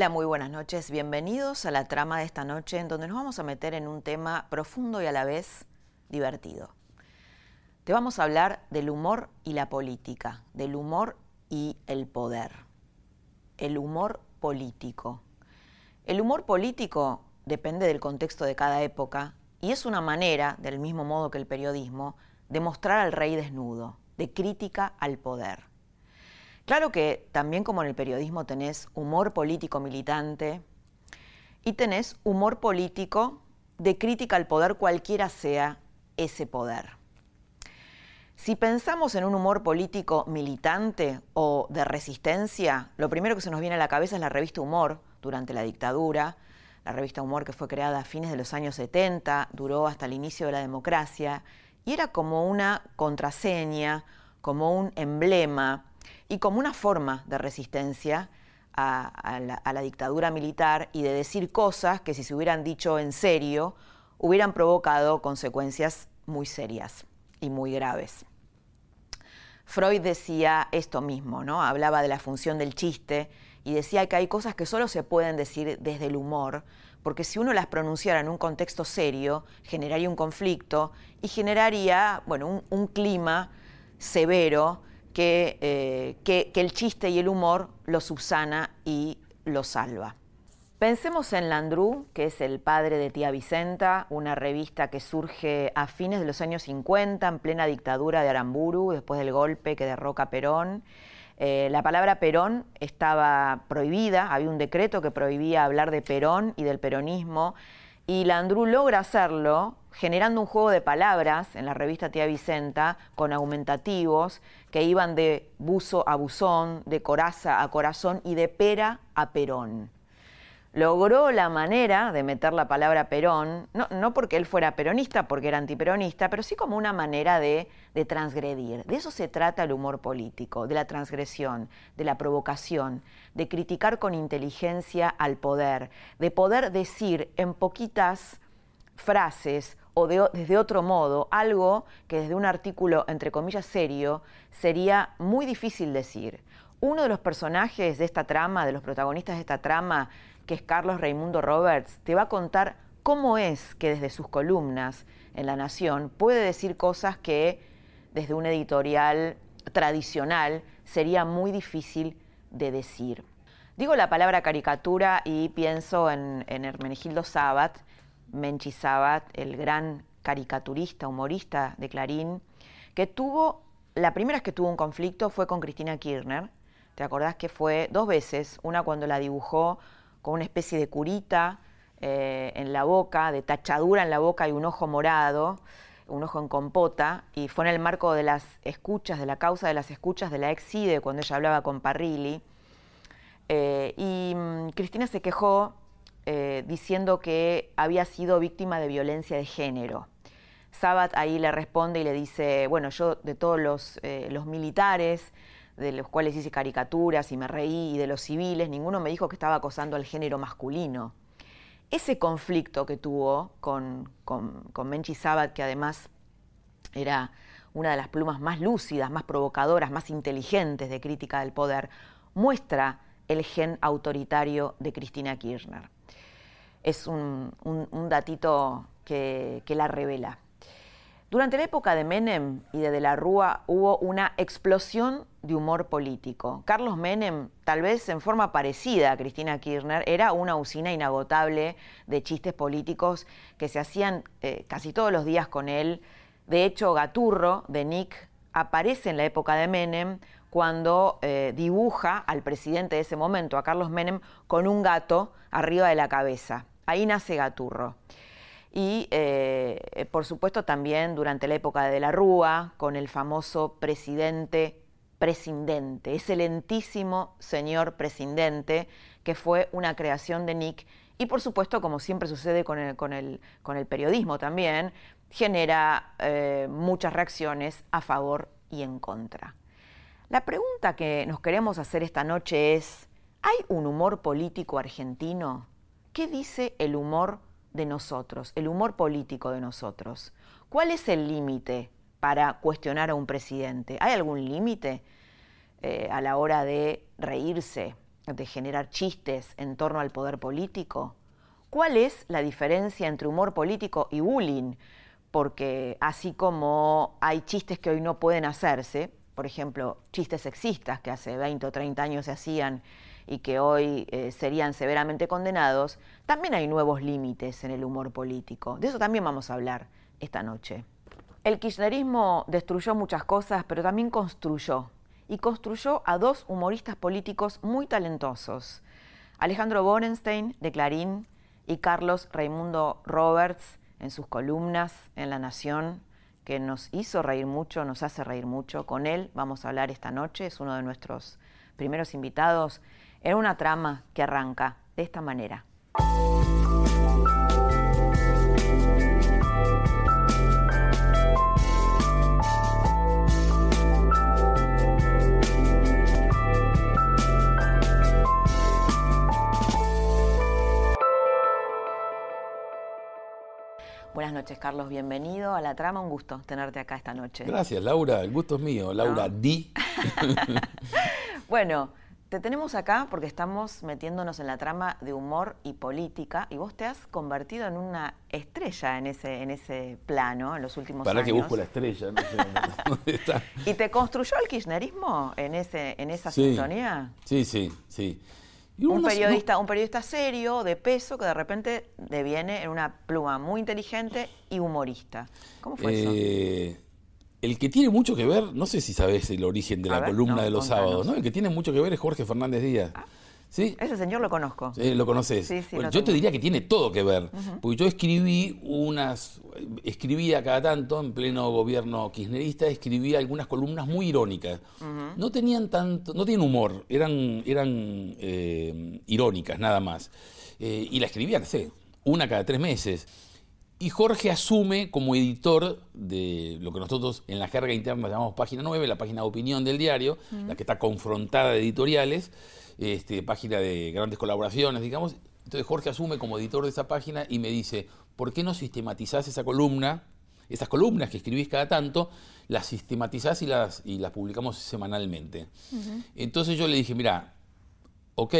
Hola, muy buenas noches. Bienvenidos a la trama de esta noche en donde nos vamos a meter en un tema profundo y a la vez divertido. Te vamos a hablar del humor y la política, del humor y el poder. El humor político. El humor político depende del contexto de cada época y es una manera, del mismo modo que el periodismo, de mostrar al rey desnudo, de crítica al poder. Claro que también como en el periodismo tenés humor político militante y tenés humor político de crítica al poder cualquiera sea ese poder. Si pensamos en un humor político militante o de resistencia, lo primero que se nos viene a la cabeza es la revista Humor durante la dictadura, la revista Humor que fue creada a fines de los años 70, duró hasta el inicio de la democracia y era como una contraseña, como un emblema y como una forma de resistencia a, la, dictadura militar y de decir cosas que si se hubieran dicho en serio hubieran provocado consecuencias muy serias y muy graves. Freud decía esto mismo, ¿no? Hablaba de la función del chiste y decía que hay cosas que solo se pueden decir desde el humor, porque si uno las pronunciara en un contexto serio, generaría un conflicto y generaría, bueno, un clima severo eh, que, que, el chiste y el humor lo subsana y lo salva. Pensemos en Landru, que es el padre de Tía Vicenta, una revista que surge a fines de los años 50, en plena dictadura de Aramburu, después del golpe que derroca Perón. Eh, la palabra Perón estaba prohibida, había un decreto que prohibía hablar de Perón y del peronismo, y Landru logra hacerlo generando un juego de palabras en la revista Tía Vicenta con aumentativos que iban de buzo a buzón, de coraza a corazón y de pera a perón. Logró la manera de meter la palabra Perón, no, porque él fuera peronista, porque era antiperonista, pero sí como una manera de, de transgredir. De eso se trata el humor político, de la transgresión, de la provocación, de criticar con inteligencia al poder, de poder decir en poquitas frases o desde otro modo algo que desde un artículo, entre comillas, serio, sería muy difícil decir. Uno de los personajes de esta trama, de los protagonistas de esta trama, que es Carlos Raimundo Roberts, te va a contar cómo es que desde sus columnas en La Nación puede decir cosas que desde un editorial tradicional sería muy difícil de decir. Digo la palabra caricatura y pienso en, en Hermenegildo Sabat, Menchi Sabat, el gran caricaturista, humorista de Clarín, que tuvo, la primera vez que tuvo un conflicto fue con Cristina Kirchner. ¿Te acordás que fue dos veces? Una cuando la dibujó con una especie de curita eh, en la boca, de tachadura en la boca y un ojo morado, un ojo en compota, y fue en el marco de las escuchas, de la causa de las escuchas de la ex-CIDE, cuando ella hablaba con Parrilli. Eh, y mm, Cristina se quejó eh, diciendo que había sido víctima de violencia de género. Sabat ahí le responde y le dice, bueno, yo de todos los militares, de los cuales hice caricaturas y me reí, y de los civiles, ninguno me dijo que estaba acosando al género masculino. Ese conflicto que tuvo con, con, con Menchi Sabat, que además era una de las plumas más lúcidas, más provocadoras, más inteligentes de crítica del poder, muestra el gen autoritario de Cristina Kirchner es un, datito que, la revela. Durante la época de Menem y de De la Rúa hubo una explosión de humor político. Carlos Menem, tal vez en forma parecida a Cristina Kirchner, era una usina inagotable de chistes políticos que se hacían eh, casi todos los días con él. De hecho, Gaturro, de Nick, aparece en la época de Menem cuando eh, dibuja al presidente de ese momento, a Carlos Menem, con un gato arriba de la cabeza. Ahí nace Gaturro. Y eh, por supuesto también durante la época de, la Rúa, con el famoso presidente presidente, excelentísimo señor presidente, que fue una creación de Nick y por supuesto, como siempre sucede con el, con el, con el periodismo también, genera eh, muchas reacciones a favor y en contra. La pregunta que nos queremos hacer esta noche es, ¿hay un humor político argentino? ¿Qué dice el humor de nosotros, el humor político de nosotros? ¿Cuál es el límite para cuestionar a un presidente? ¿Hay algún límite eh, a la hora de reírse, de generar chistes en torno al poder político? ¿Cuál es la diferencia entre humor político y bullying? Porque así como hay chistes que hoy no pueden hacerse, por ejemplo, chistes sexistas que hace 20 o 30 años se hacían y que hoy eh, serían severamente condenados, también hay nuevos límites en el humor político. De eso también vamos a hablar esta noche. El kirchnerismo destruyó muchas cosas, pero también construyó. Y construyó a dos humoristas políticos muy talentosos. Alejandro Borenstein, de Clarín, y Carlos Raimundo Roberts, en sus columnas en La Nación, que nos hizo reír mucho, nos hace reír mucho. Con él vamos a hablar esta noche, es uno de nuestros primeros invitados, en una trama que arranca de esta manera. Buenas noches, Carlos. Bienvenido a la trama. Un gusto tenerte acá esta noche. Gracias, Laura. El gusto es mío. Laura Di. bueno, te tenemos acá porque estamos metiéndonos en la trama de humor y política y vos te has convertido en una estrella en ese, en ese plano en los últimos Para años. Para que busco la estrella, no sé dónde está. ¿Y te construyó el kirchnerismo en, ese, en esa sí, sintonía? Sí, sí, sí un periodista, un periodista serio, de peso, que de repente deviene en una pluma muy inteligente y humorista. ¿Cómo fue eso? El que tiene mucho que ver, no sé si sabes el origen de la columna de los sábados, ¿no? El que tiene mucho que ver es Jorge Fernández Díaz. Ah. Ese señor lo conozco. Sí, lo conoces. yo te diría que tiene todo que ver, porque yo escribí unas, escribía cada tanto en pleno gobierno kirchnerista, escribía algunas columnas muy irónicas. No tenían tanto, no tienen humor, eran, eran eh, irónicas nada más. Eh, y la escribía, no sé, una cada tres meses. Y Jorge asume como editor de lo que nosotros en la jerga interna llamamos página 9, la página de opinión del diario, la que está confrontada de editoriales este, página de grandes colaboraciones, digamos. Entonces Jorge asume como editor de esa página y me dice, ¿por qué no sistematizás esa columna? Esas columnas que escribís cada tanto, las sistematizás y las, y las publicamos semanalmente. Entonces yo le dije, mira, ok,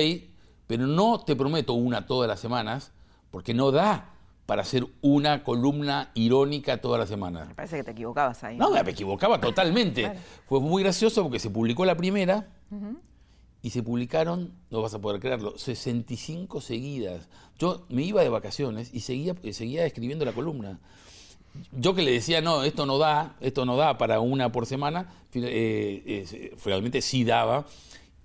pero no te prometo una todas las semanas, porque no da para hacer una columna irónica todas las semanas. Me parece que te equivocabas ahí. No, me equivocaba totalmente. Fue muy gracioso porque se publicó la primera y se publicaron, no vas a poder creerlo, 65 seguidas. Yo me iba de vacaciones y seguía, seguía escribiendo la columna. Yo que le decía, no, esto no da, esto no da para una por semana, eh, realmente sí daba.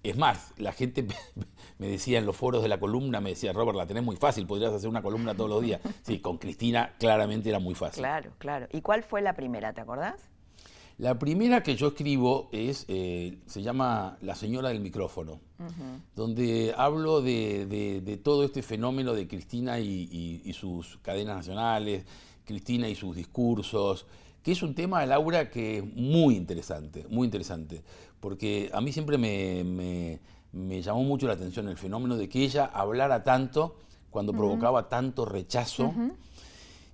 Es más, la gente me decía en los foros de la columna, me decía, Robert, la tenés muy fácil, podrías hacer una columna todos los días. Sí, con Cristina claramente era muy fácil. Claro, claro. ¿Y cuál fue la primera, te acordás? La primera que yo escribo es, eh, se llama La señora del micrófono, donde hablo de, todo este fenómeno de Cristina y, sus cadenas nacionales, Cristina y sus discursos, que es un tema, Laura, que es muy interesante, muy interesante, porque a mí siempre me, llamó mucho la atención el fenómeno de que ella hablara tanto cuando provocaba tanto rechazo.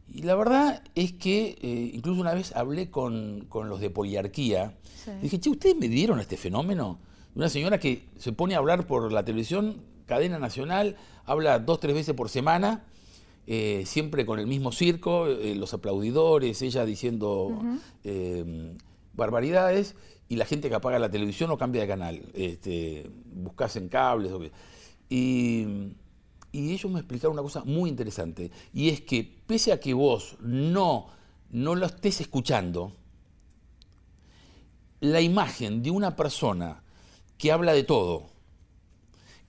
Y la verdad es que eh, incluso una vez hablé con, los de poliarquía. Dije, che, ¿ustedes me dieron este fenómeno? Una señora que se pone a hablar por la televisión, cadena nacional, habla dos, tres veces por semana, eh, siempre con el mismo circo, eh, los aplaudidores, ella diciendo barbaridades, y la gente que apaga la televisión o cambia de canal. Este, buscas en cables. Y y ellos me explicaron una cosa muy interesante, y es que pese a que vos no, no lo estés escuchando, la imagen de una persona que habla de todo,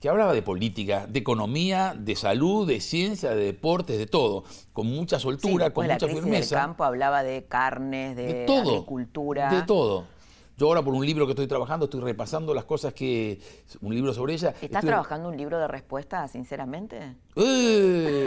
que hablaba de política, de economía, de salud, de ciencia, de deportes, de todo, con mucha soltura, con mucha firmeza. Del campo hablaba de carnes, de, agricultura. De todo. Yo ahora por un libro que estoy trabajando estoy repasando las cosas que... Un libro sobre ella. ¿Estás trabajando un libro de respuestas, sinceramente? ¡Eh!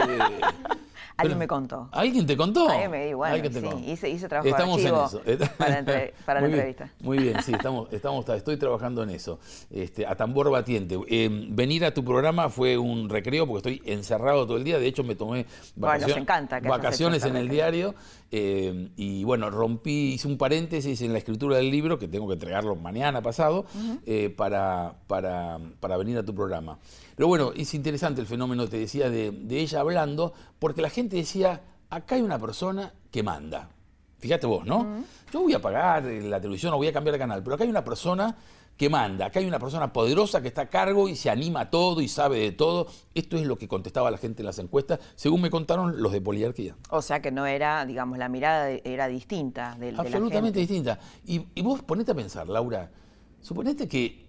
Alguien me contó. ¿Alguien te contó? Alguien me bueno, sí, hice, hice trabajo estamos en eso. para, para la entrevista. muy bien, sí, estamos, estamos, estoy trabajando en eso. Este, a tambor batiente. Eh, venir a tu programa fue un recreo porque estoy encerrado todo el día. De hecho, me tomé vacaciones, encanta vacaciones en el diario. Eh, y bueno, rompí, hice un paréntesis en la escritura del libro, que tengo que entregarlo mañana pasado, eh, para, para, para venir a tu programa. Pero bueno, es interesante el fenómeno, te decía, de, ella hablando, porque la gente decía, acá hay una persona que manda. Fíjate vos, ¿no? Yo voy a pagar la televisión o voy a cambiar de canal, pero acá hay una persona que manda, acá hay una persona poderosa que está a cargo y se anima a todo y sabe de todo. Esto es lo que contestaba la gente en las encuestas, según me contaron los de poliarquía. O sea que no era, digamos, la mirada era distinta de, Absolutamente distinta. Y, y vos ponete a pensar, Laura, suponete que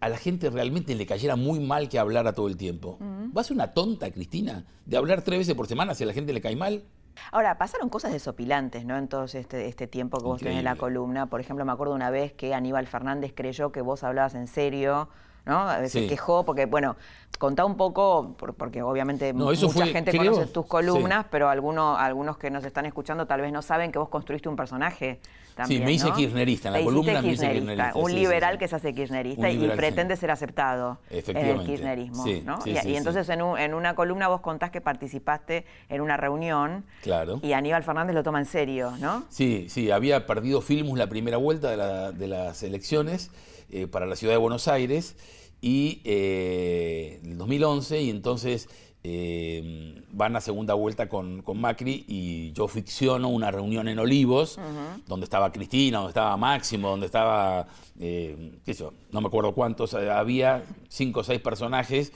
a la gente realmente le cayera muy mal que hablara todo el tiempo. ¿Va a ser una tonta, Cristina, de hablar tres veces por semana si a la gente le cae mal? Ahora, pasaron cosas desopilantes, ¿no? En todo este, este tiempo que vos tenés en la columna. Por ejemplo, me acuerdo una vez que Aníbal Fernández creyó que vos hablabas en serio ¿no? Se quejó porque, bueno, contá un poco, porque obviamente mucha gente conoce tus columnas, pero algunos, algunos que nos están escuchando tal vez no saben que vos construiste un personaje también, Sí, me hice kirchnerista, en la columna me hice kirchnerista. Un liberal que se hace kirchnerista y pretende ser aceptado en el kirchnerismo, ¿no? y, entonces en, en, una columna vos contás que participaste en una reunión claro. y Aníbal Fernández lo toma en serio, ¿no? Sí, sí, había perdido Filmus la primera vuelta de, de las elecciones eh, para la ciudad de Buenos Aires y eh, el 2011 y entonces eh, van a segunda vuelta con, Macri y yo ficciono una reunión en Olivos donde estaba Cristina, donde estaba Máximo, donde estaba, qué sé yo, no me acuerdo cuántos, había cinco o seis personajes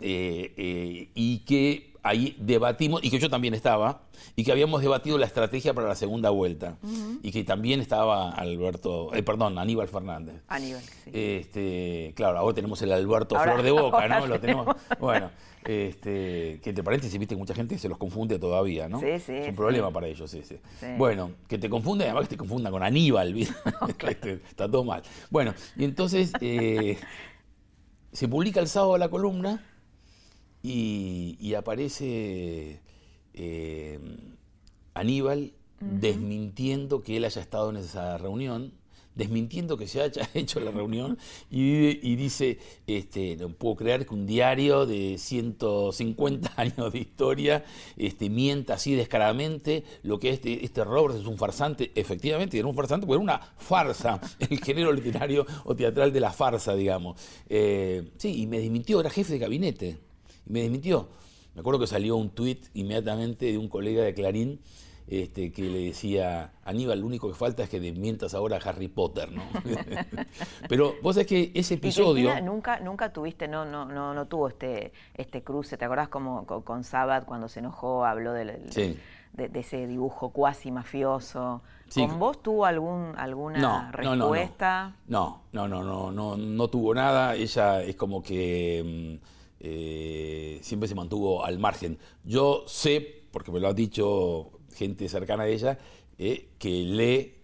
y que ahí debatimos, y que yo también estaba, y que habíamos debatido la estrategia para la segunda vuelta, y que también estaba Alberto, eh, perdón, Aníbal Fernández. Aníbal, sí. Este, claro, ahora tenemos el Alberto Flor de Boca, ¿no? Lo tenemos, bueno, este, que entre paréntesis, viste, mucha gente se los confunde todavía, ¿no? Sí, sí. Es un problema para ellos, sí, sí, Bueno, que te confunde, además que te confunda con Aníbal, ¿viste? Este, está todo mal. Bueno, y entonces eh, se publica el sábado la columna y, aparece eh, Aníbal desmintiendo que él haya estado en esa reunión, desmintiendo que se haya hecho la reunión y, dice, este, no puedo creer que un diario de 150 años de historia este, mienta así descaradamente lo que este, este Roberts es un farsante, efectivamente era un farsante porque era una farsa, el género literario o teatral de la farsa, digamos. Eh, sí, y me desmintió, era jefe de gabinete me desmintió. Me acuerdo que salió un tuit inmediatamente de un colega de Clarín este, que le decía, Aníbal, lo único que falta es que desmientas ahora a Harry Potter, ¿no? Pero vos sabés que ese episodio... nunca, nunca tuviste, no, no, no, no tuvo este, este cruce, ¿te acordás como con, Sabat cuando se enojó, habló de, de, ese dibujo cuasi mafioso? ¿Con vos tuvo algún, alguna respuesta? No no no, no, no, no, tuvo nada, ella es como que... Mm, eh, siempre se mantuvo al margen. Yo sé, porque me lo ha dicho gente cercana a ella, eh, que lee,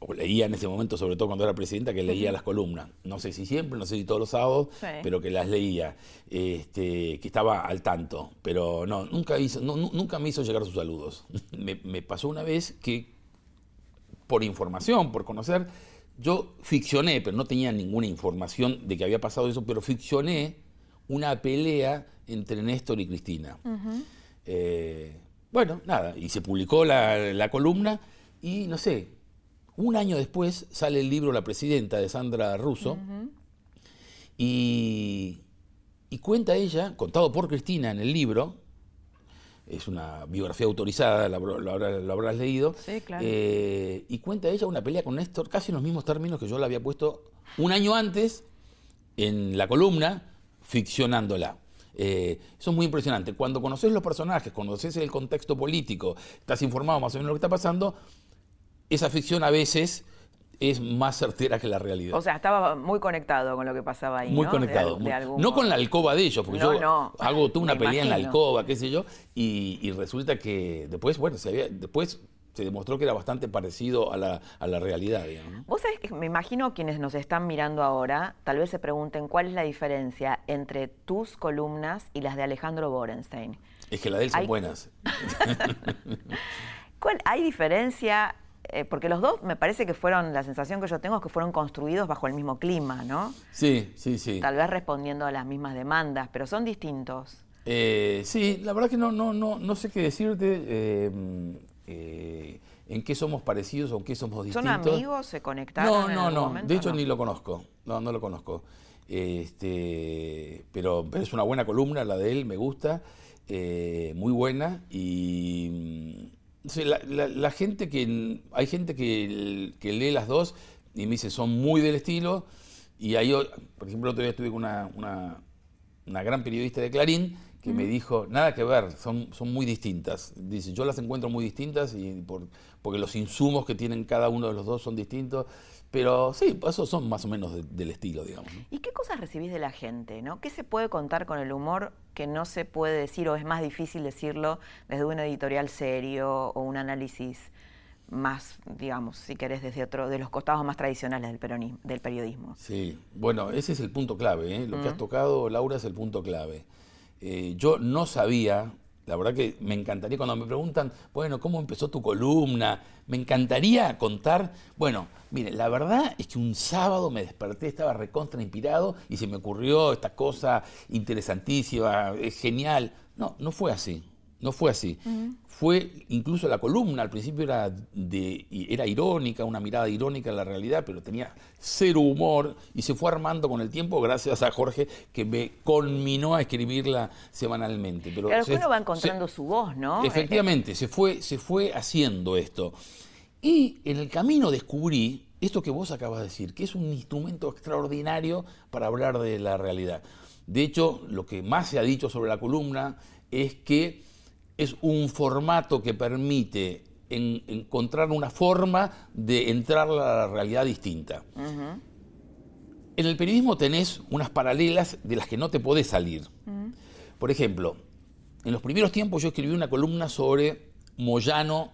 o leía en ese momento, sobre todo cuando era presidenta, que leía las columnas. No sé si siempre, no sé si todos los sábados, pero que las leía, este, que estaba al tanto. Pero no, nunca, hizo, nunca me hizo llegar sus saludos. me, me pasó una vez que, por información, por conocer, yo ficcioné, pero no tenía ninguna información de que había pasado eso, pero ficcioné una pelea entre Néstor y Cristina. Eh, bueno, nada, y se publicó la, columna y no sé, un año después sale el libro La Presidenta de Sandra Russo y, cuenta ella, contado por Cristina en el libro, es una biografía autorizada, la, habrás leído, sí, claro. Eh, y cuenta ella una pelea con Néstor casi en los mismos términos que yo la había puesto un año antes en la columna, ficcionándola. Eh, eso es muy impresionante. Cuando conoces los personajes, conoces el contexto político, estás informado más o menos de lo que está pasando, esa ficción a veces es más certera que la realidad. O sea, estaba muy conectado con lo que pasaba ahí. Muy ¿no? conectado. no con la alcoba de ellos, porque yo hago tú una pelea en la alcoba, qué sé yo, y, resulta que después, bueno, se había, después se demostró que era bastante parecido a la, a la realidad. Digamos, Vos sabés que me imagino quienes nos están mirando ahora, tal vez se pregunten cuál es la diferencia entre tus columnas y las de Alejandro Borenstein. Es que las de él son buenas. ¿Cuál, ¿Hay diferencia? Eh, porque los dos me parece que fueron, la sensación que yo tengo es que fueron construidos bajo el mismo clima, ¿no? Sí, sí, sí. Tal vez respondiendo a las mismas demandas, pero son distintos. Eh, sí, la verdad que no, no, no, no sé qué decirte. Eh, eh, en qué somos parecidos o en qué somos distintos. ¿Son amigos? ¿Se conectaron? No, no, no. de hecho, ni lo conozco. No, no lo conozco. Este, pero, es una buena columna, la de él, me gusta. Eh, muy buena. Y mm, la, gente que. Hay gente que, lee las dos y me dice son muy del estilo. Y hay, por ejemplo, otro día estuve con una, una, una gran periodista de Clarín que me dijo, nada que ver, son, son muy distintas. Dice, yo las encuentro muy distintas y por, porque los insumos que tienen cada uno de los dos son distintos. Pero sí, esos son más o menos del estilo, digamos. ¿Y qué cosas recibís de la gente? ¿no? ¿Qué se puede contar con el humor que no se puede decir o es más difícil decirlo desde un editorial serio o un análisis más, digamos, si querés, desde otro, de los costados más tradicionales del, peronismo, del periodismo? Sí, bueno, ese es el punto clave. ¿eh? Lo que has tocado, Laura, es el punto clave. Eh, yo no sabía, la verdad que me encantaría cuando me preguntan, bueno, ¿cómo empezó tu columna? Me encantaría contar, bueno, mire, la verdad es que un sábado me desperté, estaba recontra inspirado y se me ocurrió esta cosa interesantísima, es genial. No, no fue así. No fue así. Fue incluso la columna, al principio era, de, era irónica, una mirada irónica en la realidad, pero tenía cero humor y se fue armando con el tiempo gracias a Jorge que me conminó a escribirla semanalmente. Pero claro, uno va encontrando su voz, ¿no? Efectivamente, se fue, se fue haciendo esto. Y en el camino descubrí esto que vos acabas de decir, que es un instrumento extraordinario para hablar de la realidad. De hecho, lo que más se ha dicho sobre la columna es que es un formato que permite encontrar una forma de entrar a la realidad distinta. En el periodismo tenés unas paralelas de las que no te podés salir. Por ejemplo, en los primeros tiempos yo escribí una columna sobre Moyano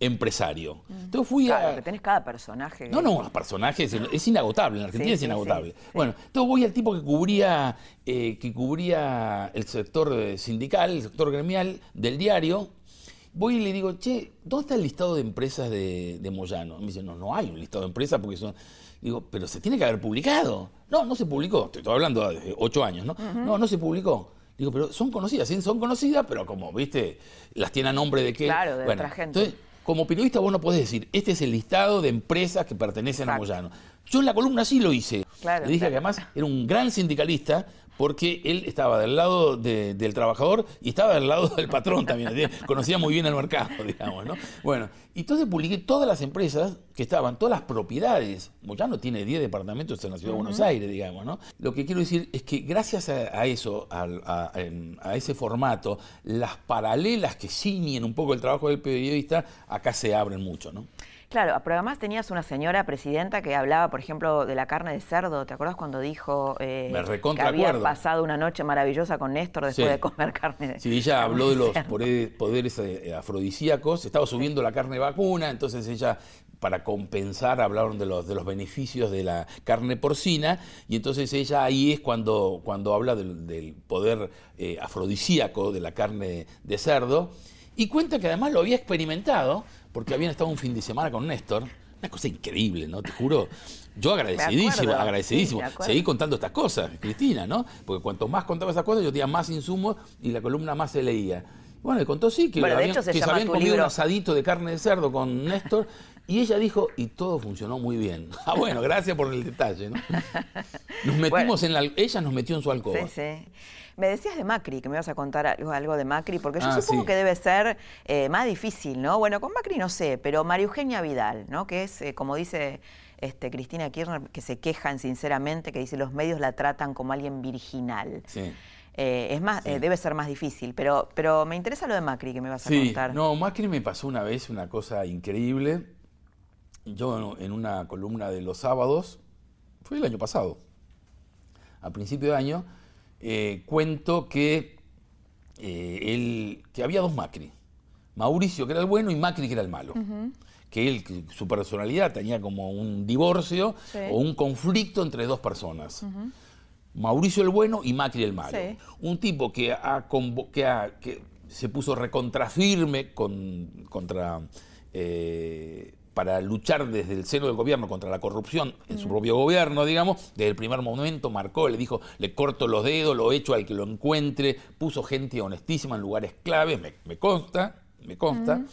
empresario. Entonces fui claro, a... que tenés cada personaje. No, no, los personajes es inagotable, en Argentina es inagotable. bueno, entonces voy al tipo que cubría, eh, que cubría el sector sindical, el sector gremial del diario, voy y le digo, che, ¿dónde está el listado de empresas de, Moyano? Me dice, no, no hay un listado de empresas porque son... Digo, pero se tiene que haber publicado. No, no se publicó, te estoy hablando de ocho años, ¿no? No, no se publicó. Digo, pero son conocidas, sí, son conocidas, pero como, viste, las tiene a nombre de qué. Claro, de otra gente como periodista vos no podés decir, este es el listado de empresas que pertenecen a Moyano. Yo en la columna sí lo hice. Le dije que además era un gran sindicalista porque él estaba del lado del trabajador y estaba del lado del patrón también. Conocía muy bien el mercado, digamos, ¿no? Bueno, entonces publiqué todas las empresas que estaban, todas las propiedades. Moyano tiene 10 departamentos en la ciudad de Buenos Aires, digamos, ¿no? Lo que quiero decir es que gracias a, eso, a, a, ese formato, las paralelas que ciñen un poco el trabajo del periodista, acá se abren mucho, ¿no? Claro, pero además tenías una señora presidenta que hablaba, por ejemplo, de la carne de cerdo. ¿Te acuerdas cuando dijo eh, que había pasado una noche maravillosa con Néstor después de comer carne de Sí, ella habló de los poderes eh, afrodisíacos, estaba subiendo la carne vacuna, entonces ella para compensar hablaron de los, de los beneficios de la carne porcina. Y entonces ella ahí es cuando, cuando habla del, poder eh, afrodisíaco de la carne de cerdo y cuenta que además lo había experimentado porque habían estado un fin de semana con Néstor. Una cosa increíble, ¿no? Te juro. Yo agradecidísimo, agradecidísimo. Seguí contando estas cosas, Cristina, ¿no? Porque cuanto más contaba esas cosas, yo tenía más insumos y la columna más se leía. Bueno, le contó sí, que, se, habían comido un asadito de carne de cerdo con Néstor y ella dijo, y todo funcionó muy bien. Ah, bueno, gracias por el detalle, ¿no? Nos metimos en la... Ella nos metió en su alcoba. Sí, sí. Me decías de Macri, que me ibas a contar algo, de Macri, porque yo ah, supongo que debe ser eh, más difícil, ¿no? Bueno, con Macri no sé, pero María Eugenia Vidal, ¿no? Que es, eh, como dice este, Cristina Kirchner, que se quejan sinceramente, que dice los medios la tratan como alguien virginal. Sí. Eh, es más, debe ser más difícil, pero, pero me interesa lo de Macri que me vas a contar. No, Macri me pasó una vez una cosa increíble. Yo en una columna de los sábados, fue el año pasado, a principio de año, eh, cuento que, eh, que había dos Macri. Mauricio, que era el bueno, y Macri, que era el malo. Que él, su personalidad tenía como un divorcio o un conflicto entre dos personas. Mauricio el bueno y Macri el malo. Un tipo que, ha, que, se puso recontrafirme con, contra eh, para luchar desde el seno del gobierno contra la corrupción en su propio gobierno, digamos, desde el primer momento marcó, le dijo, le corto los dedos, lo echo al que lo encuentre, puso gente honestísima en lugares claves, me, consta, me consta.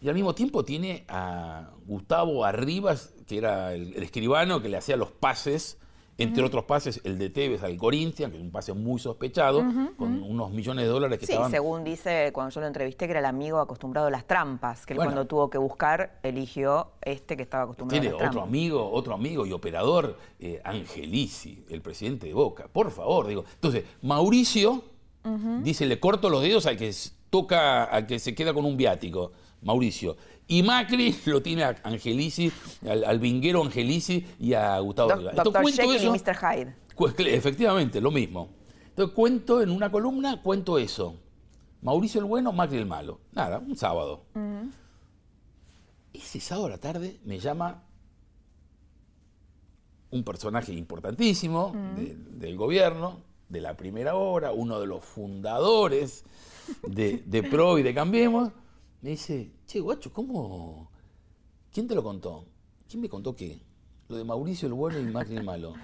Y al mismo tiempo tiene a Gustavo Arribas, que era el escribano que le hacía los pases entre otros pases, el de Tevez al Corinthians, que es un pase muy sospechado, con unos millones de dólares que sí, según dice cuando yo lo entrevisté, que era el amigo acostumbrado a las trampas, que él cuando tuvo que buscar eligió este que estaba acostumbrado a las trampas. otro amigo, otro amigo y operador, eh, Angelici, el presidente de Boca. Por favor, digo. Entonces, Mauricio dice, le corto los dedos al que toca, al que se queda con un viático. Mauricio. Y Macri lo tiene a Angelici, al, vinguero Angelici y a Gustavo Do Doctor Jekyll y Mr. Hyde. Efectivamente, lo mismo. Entonces cuento en una columna, cuento eso. Mauricio el bueno, Macri el malo. Nada, un sábado. Ese sábado a la tarde me llama un personaje importantísimo del gobierno, de la primera hora, uno de los fundadores de, de PRO y de Cambiemos, me dice, che, guacho, ¿cómo? ¿Quién te lo contó? ¿Quién me contó qué? Lo de Mauricio el bueno y Macri el malo.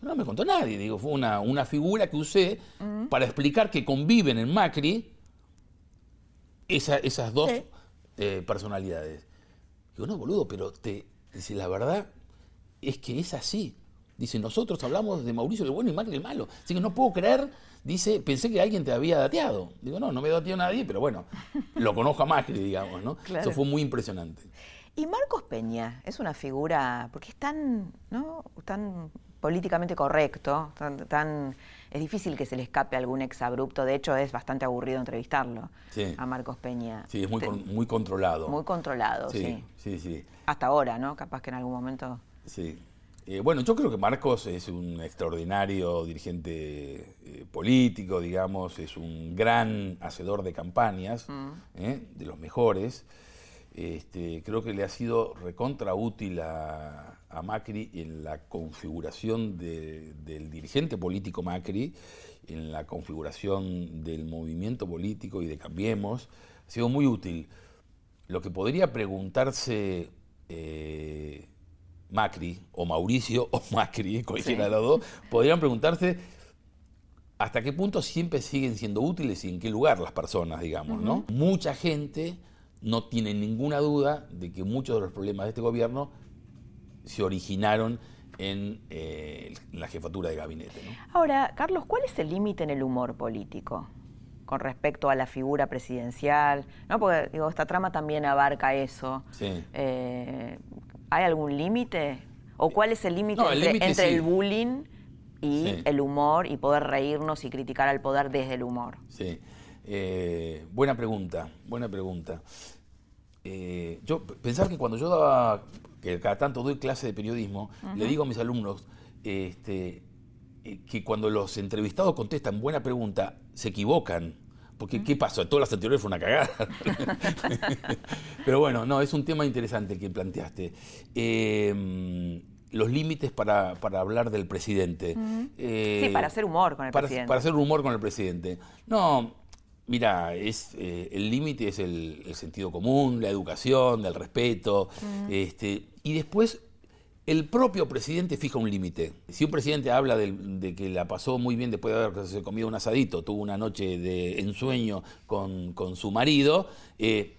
No me contó nadie, digo, fue una, una figura que usé para explicar que conviven en Macri esas dos eh, personalidades. Digo, no, boludo, pero te, dice, la verdad es que es así. Dice, nosotros hablamos de Mauricio el bueno y Macri el malo. Así que no puedo creer dice, pensé que alguien te había dateado. Digo, no, no me dateó nadie, pero bueno, lo conozco a Macri, digamos, ¿no? Eso fue muy impresionante. Y Marcos Peña es una figura, porque es tan, ¿no? tan políticamente correcto, tan, es difícil que se le escape algún exabrupto, de hecho es bastante aburrido entrevistarlo a Marcos Peña. Sí, es muy, muy controlado. Muy controlado, sí. Sí, sí. Hasta ahora, ¿no? Capaz que en algún momento... Sí. Eh, bueno, yo creo que Marcos es un extraordinario dirigente eh, político, digamos, es un gran hacedor de campañas, mm. eh, de los mejores. Este, creo que le ha sido recontra útil a, Macri en la configuración del dirigente político Macri, en la configuración del movimiento político y de Cambiemos. Ha sido muy útil. Lo que podría preguntarse Macri o Mauricio o Macri, cualquiera de los dos, podrían preguntarse hasta qué punto siempre siguen siendo útiles y en qué lugar las personas, digamos, ¿no? Mucha gente no tiene ninguna duda de que muchos de los problemas de este gobierno se originaron en eh, la jefatura de gabinete. Ahora, Carlos, ¿cuál es el límite en el humor político? con respecto a la figura presidencial, ¿no? Porque digo, esta trama también abarca eso. Sí. Eh, ¿Hay algún límite? ¿O cuál es el límite entre, el, bullying y el humor y poder reírnos y criticar al poder desde el humor? Sí. Eh, buena pregunta, buena pregunta. Eh, yo pensaba que cuando yo daba, que cada tanto doy clase de periodismo, le digo a mis alumnos este, eh, que cuando los entrevistados contestan buena pregunta, se equivocan. Porque, ¿qué pasó? Todas las anteriores fue una cagada. Pero bueno, no, es un tema interesante que planteaste. Em, los límites para, hablar del presidente. Eh, sí, para hacer humor con el presidente. Para hacer humor con el presidente. No, mira, es, eh, el límite es el, sentido común, la educación, el respeto. este, y después el propio presidente fija un límite. Si un presidente habla de, que la pasó muy bien después de haberse comido un asadito, tuvo una noche de ensueño con, su marido, eh,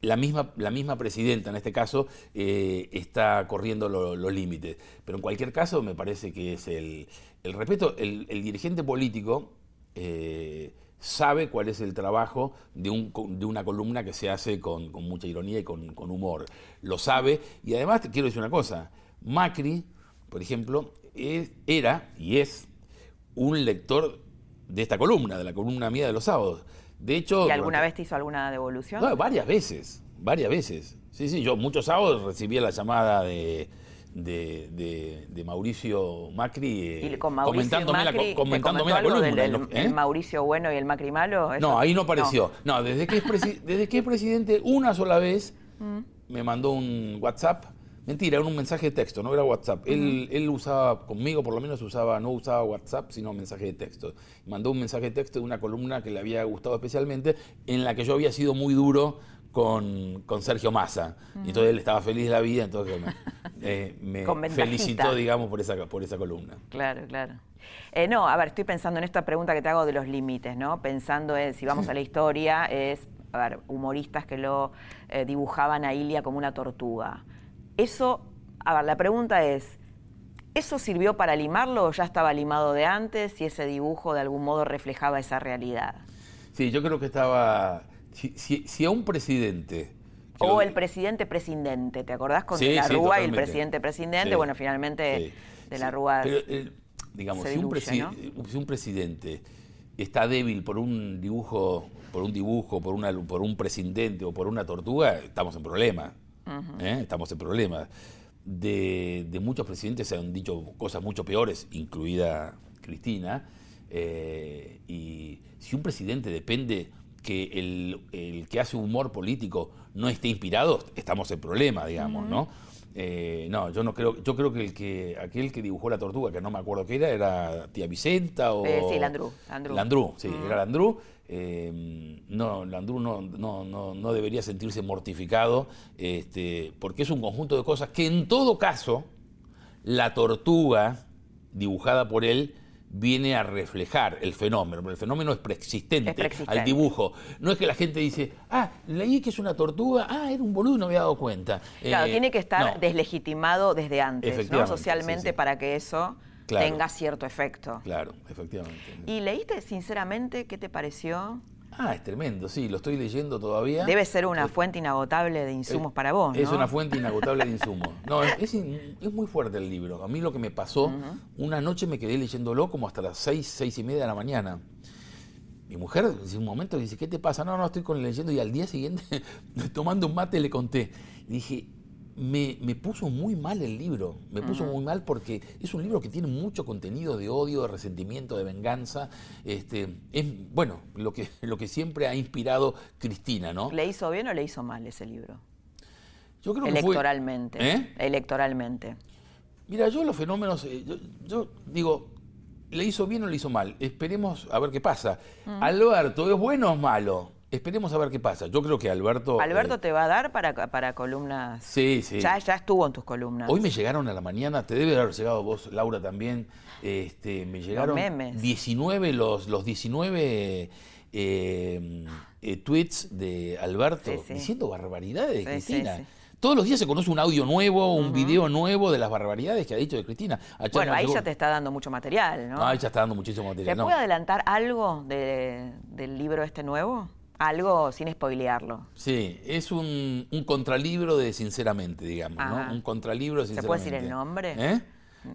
la, misma, la misma presidenta en este caso eh, está corriendo los límites. Pero en cualquier caso me parece que es el, respeto. El, dirigente político eh, sabe cuál es el trabajo de, un, de una columna que se hace con, mucha ironía y con, humor. Lo sabe y además te quiero decir una cosa, Macri, por ejemplo, era y es un lector de esta columna, de la columna mía de los sábados. De hecho, ¿Y alguna vez te hizo alguna devolución? No, varias veces, varias veces. Sí, sí, yo muchos sábados recibía la llamada de, de, Mauricio Macri, ¿Y con comentándome, la, comentándome la columna. el, Mauricio bueno y el Macri malo? No, ahí no apareció. No, desde, que es desde que es presidente, una sola vez mm. me mandó un WhatsApp Mentira, era un mensaje de texto, no era WhatsApp. él, él, usaba, conmigo por lo menos usaba, no usaba WhatsApp, sino mensaje de texto. Mandó un mensaje de texto de una columna que le había gustado especialmente, en la que yo había sido muy duro con, Sergio Massa. Y entonces él estaba feliz de la vida, entonces me, eh, felicitó, digamos, por esa, por esa columna. Claro, claro. Eh, no, a ver, estoy pensando en esta pregunta que te hago de los límites, ¿no? Pensando en, si vamos a la historia, es, a ver, humoristas que lo eh, dibujaban a Ilia como una tortuga. Eso, a ver, la pregunta es, ¿eso sirvió para limarlo o ya estaba limado de antes y ese dibujo de algún modo reflejaba esa realidad? Sí, yo creo que estaba... Si, a un presidente... O el presidente presidente, ¿te acordás con de la Rúa y el presidente presidente? bueno, finalmente de la Rúa... Eh, digamos, si, un si, un presidente está débil por un dibujo, por un dibujo, por, una, por un presidente o por una tortuga, estamos en ¿eh? estamos en problemas. De, muchos presidentes se han dicho cosas mucho peores, incluida Cristina, eh, y si un presidente depende que el, que hace humor político no esté inspirado, estamos en problemas, digamos, ¿no? Eh, no, yo no creo, yo creo que el que aquel que dibujó la tortuga, que no me acuerdo qué era, era tía Vicenta o. sí, Landru. Landru, sí, era Landru. Eh, no, Landru no, no, no, debería sentirse mortificado, este, porque es un conjunto de cosas que en todo caso, la tortuga dibujada por él viene a reflejar el fenómeno, pero el fenómeno es preexistente, al dibujo. No es que la gente dice, ah, leí que es una tortuga, ah, era un boludo y no me había dado cuenta. Claro, eh, tiene que estar deslegitimado desde antes, ¿no? Socialmente para que eso tenga cierto efecto. Claro, efectivamente. ¿Y leíste sinceramente qué te pareció? Ah, es tremendo, sí, lo estoy leyendo todavía. Debe ser una fuente inagotable de insumos para vos. ¿no? Es una fuente inagotable de insumos. No, es, muy fuerte el libro. A mí lo que me pasó, una noche me quedé leyéndolo como hasta las seis, seis y media de la mañana. Mi mujer, en un momento, dice, ¿qué te pasa? No, no, estoy con leyendo. Y al día siguiente, tomando un mate, le conté. Y dije, me, puso muy mal el libro, me puso muy mal porque es un libro que tiene mucho contenido de odio, de resentimiento, de venganza. Este, es, bueno, lo que, lo que siempre ha inspirado Cristina, ¿no? ¿Le hizo bien o le hizo mal ese libro? Yo creo electoralmente, que ¿Eh? Electoralmente. Mira, yo los fenómenos, eh, yo, digo, ¿le hizo bien o le hizo mal? Esperemos a ver qué pasa. Alberto, ¿es bueno o es malo? Esperemos a ver qué pasa. Yo creo que Alberto. Alberto eh, te va a dar para, para columnas. Sí, sí. Ya, ya estuvo en tus columnas. Hoy me llegaron a la mañana, te debe haber llegado vos, Laura, también. Este, me llegaron 19, los, los 19 eh, eh, tweets de Alberto diciendo barbaridades, Cristina. Todos los días se conoce un audio nuevo, un video nuevo de las barbaridades que ha dicho de Cristina. bueno, ahí ya te está dando mucho material, ¿no? ahí ya está dando muchísimo material. ¿Se puede adelantar algo del libro este nuevo? Algo sin spoilearlo. Sí, es un, contralibro de sinceramente, digamos, ¿no? Un contralibro de sinceramente. ¿Se puede decir el nombre? ¿Eh?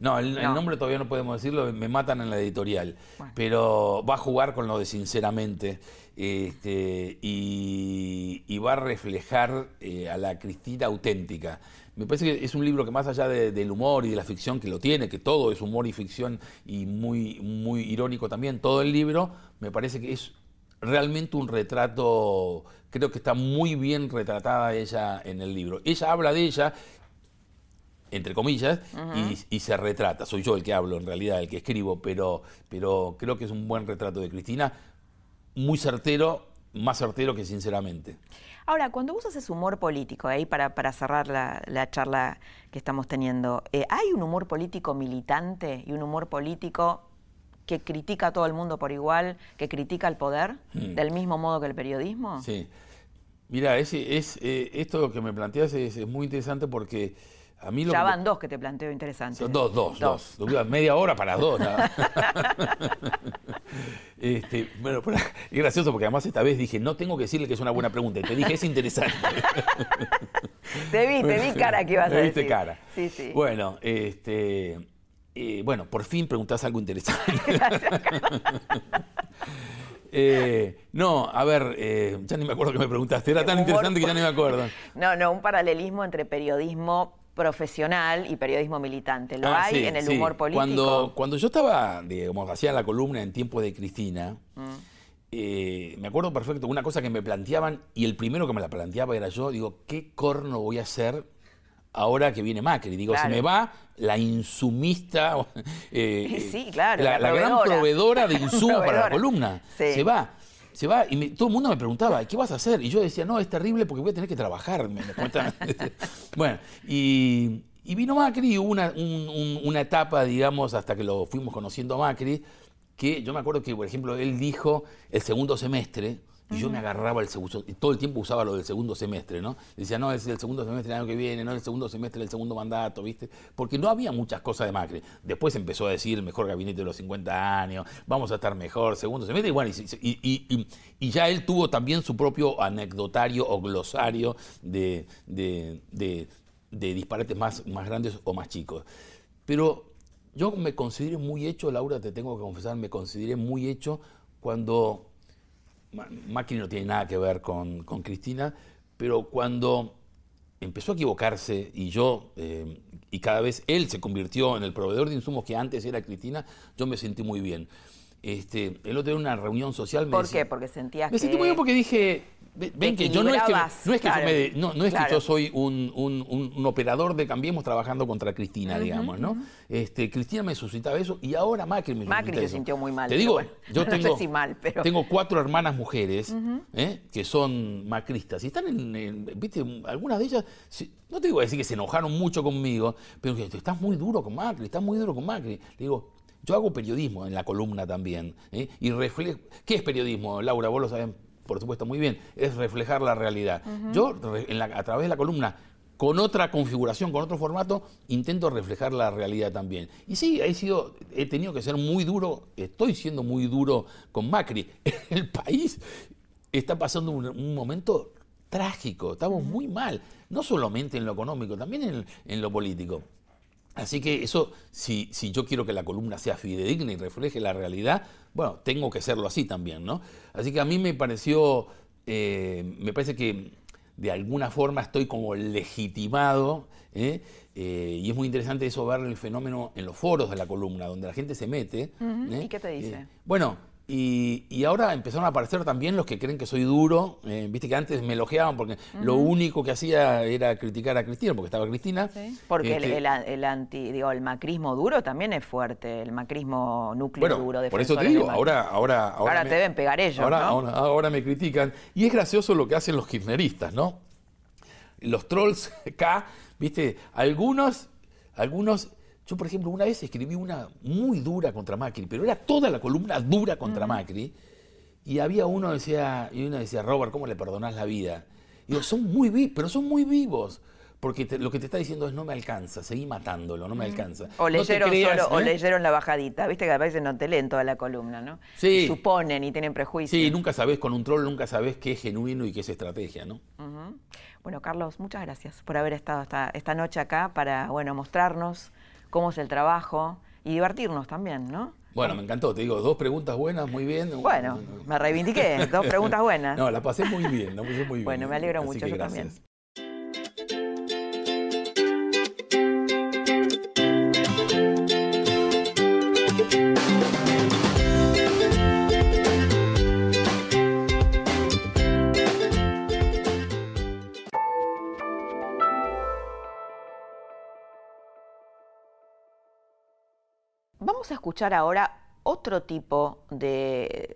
No el, nombre todavía no podemos decirlo, me matan en la editorial. Pero va a jugar con lo de sinceramente este, y, va a reflejar eh, a la Cristina auténtica. Me parece que es un libro que más allá del humor y de la ficción que lo tiene, que todo es humor y ficción y muy, muy irónico también, todo el libro, me parece que es realmente un retrato, creo que está muy bien retratada ella en el libro. Ella habla de ella, entre comillas, y, se retrata. Soy yo el que hablo, en realidad, el que escribo, pero, pero creo que es un buen retrato de Cristina, muy certero, más certero que sinceramente. Ahora, cuando vos haces humor político, ahí para, para cerrar la, charla que estamos teniendo, eh, ¿hay un humor político militante y un humor político que critica a todo el mundo por igual, que critica al poder, mm. del mismo modo que el periodismo? Sí. Mira, es, es, eh, esto que me planteas es, muy interesante porque a mí lo Ya van dos que te planteo interesantes. dos, dos, dos, Media hora para dos. este, bueno, es gracioso porque además esta vez dije, no tengo que decirle que es una buena pregunta. Y te dije, es interesante. te vi, te vi cara que ibas a decir. viste cara. Sí, sí. Bueno, este eh, bueno, por fin preguntás algo interesante. Eh, no, a ver, eh, ya ni me acuerdo que me preguntaste. Era tan interesante que ya ni me acuerdo. No, no, un paralelismo entre periodismo profesional y periodismo militante. ¿Lo ah, hay en el humor político? Cuando, cuando yo estaba, digamos, hacía la columna en tiempos de Cristina, mm. me acuerdo perfecto, una cosa que me planteaban, y el primero que me la planteaba era yo, digo, ¿qué corno voy a hacer ahora que viene Macri? Digo, se me va la insumista, eh, sí, claro, la, gran proveedora de insumos para la columna. Se va se va y todo el mundo me preguntaba, ¿qué vas a hacer? Y yo decía, no, es terrible porque voy a tener que trabajar. Me, bueno, y, vino Macri y hubo una, una etapa, digamos, hasta que lo fuimos conociendo a Macri, que yo me acuerdo que, por ejemplo, él dijo el segundo semestre, y yo me agarraba el segundo, y todo el tiempo usaba lo del segundo semestre, ¿no? Decía, no, es el segundo semestre del año que viene, no es el segundo semestre del segundo mandato, ¿viste? Porque no había muchas cosas de Macri. Después empezó a decir, mejor gabinete de los 50 años, vamos a estar mejor, segundo semestre, y bueno, y, ya él tuvo también su propio anecdotario o glosario de, de, disparates más, más grandes o más chicos. Pero yo me consideré muy hecho, Laura, te tengo que confesar, me consideré muy hecho cuando Macri no tiene nada que ver con, Cristina, pero cuando empezó a equivocarse y yo, eh, y cada vez él se convirtió en el proveedor de insumos que antes era Cristina, yo me sentí muy bien. Este, el otro día en una reunión social me ¿Por qué? Porque sentías me sentí muy bien porque dije, Ven que yo no es que, no es que, yo, no, es que yo soy un, un, operador de Cambiemos trabajando contra Cristina, digamos, ¿no? Este, Cristina me suscitaba eso y ahora Macri me Macri se sintió muy mal. Te digo, yo tengo, tengo cuatro hermanas mujeres ¿eh? que son macristas y están en, viste, algunas de ellas, no te digo decir que se enojaron mucho conmigo, pero que estás muy duro con Macri, estás muy duro con Macri. Le digo, yo hago periodismo en la columna también. ¿eh? Y reflejo. ¿Qué es periodismo, Laura? Vos lo sabés por supuesto, muy bien, es reflejar la realidad. Yo, a través de la columna, con otra configuración, con otro formato, intento reflejar la realidad también. Y sí, he, sido, he tenido que ser muy duro, estoy siendo muy duro con Macri. El país está pasando un, momento trágico, estamos muy mal, no solamente en lo económico, también en lo político. Así que eso, si, si, yo quiero que la columna sea fidedigna y refleje la realidad, bueno, tengo que serlo así también, ¿no? Así que a mí me pareció, eh, me parece que de alguna forma estoy como legitimado, ¿eh? Eh, y es muy interesante eso ver el fenómeno en los foros de la columna, donde la gente se mete. ¿Y qué te dice? bueno, y, ahora empezaron a aparecer también los que creen que soy duro. Eh, viste que antes me elogiaban porque lo único que hacía era criticar a Cristina, porque estaba Cristina. Porque este el, anti, digo, el macrismo duro también es fuerte, el macrismo núcleo duro. Por eso te digo, ahora, ahora, ahora, te deben pegar ellos. Ahora, ahora, me critican. Y es gracioso lo que hacen los kirchneristas, ¿no? Los trolls acá, viste, algunos, algunos yo, por ejemplo, una vez escribí una muy dura contra Macri, pero era toda la columna dura contra Macri. Y había uno decía, y uno decía, Robert, ¿cómo le perdonás la vida? Y digo, son muy vivos, pero son muy vivos. Porque lo que te está diciendo es no me alcanza, seguí matándolo, no me alcanza. O leyeron, o ¿eh? leyeron la bajadita, viste que a veces no te leen toda la columna, ¿no? Sí. suponen y tienen prejuicios. Sí, nunca sabes, con un troll nunca sabes qué es genuino y qué es estrategia, ¿no? Bueno, Carlos, muchas gracias por haber estado esta, esta noche acá para, bueno, mostrarnos cómo es el trabajo y divertirnos también, ¿no? Bueno, me encantó, te digo, dos preguntas buenas, muy bien. Bueno, me reivindiqué, dos preguntas buenas. No, la pasé muy bien, la pasé muy bien. Bueno, me alegro mucho, yo también. Escuchar ahora otro tipo de,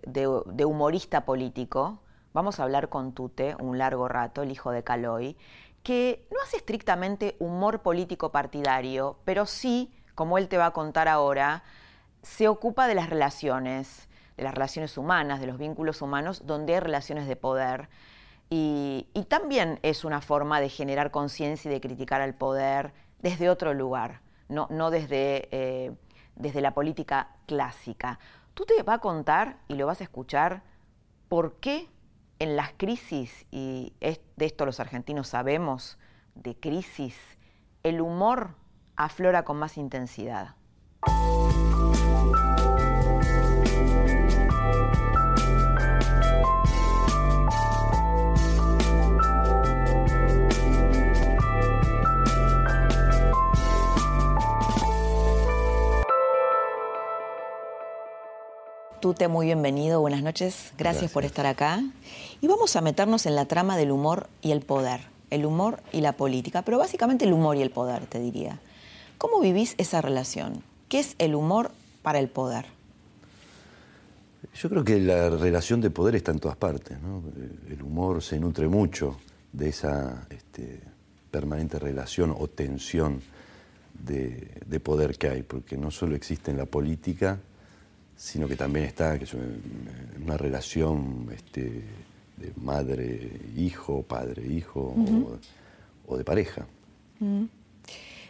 humorista político. Vamos a hablar con Tute un largo rato, el hijo de Caloy, que no hace estrictamente humor político partidario, pero sí, como él te va a contar ahora, se ocupa de las relaciones, de las relaciones humanas, de los vínculos humanos, donde hay relaciones de poder. Y, también es una forma de generar conciencia y de criticar al poder desde otro lugar, no, desde... Eh, desde la política clásica. Tú te vas a contar y lo vas a escuchar por qué en las crisis, y de esto los argentinos sabemos, de crisis, el humor aflora con más intensidad. Tute, muy bienvenido, buenas noches, gracias, por estar acá. Y vamos a meternos en la trama del humor y el poder, el humor y la política, pero básicamente el humor y el poder, te diría. ¿Cómo vivís esa relación? ¿Qué es el humor para el poder? Yo creo que la relación de poder está en todas partes. El humor se nutre mucho de esa este, permanente relación o tensión de, poder que hay, porque no solo existe en la política, sino que también está que es una, relación este, de madre-hijo, padre-hijo o, de pareja. Mm.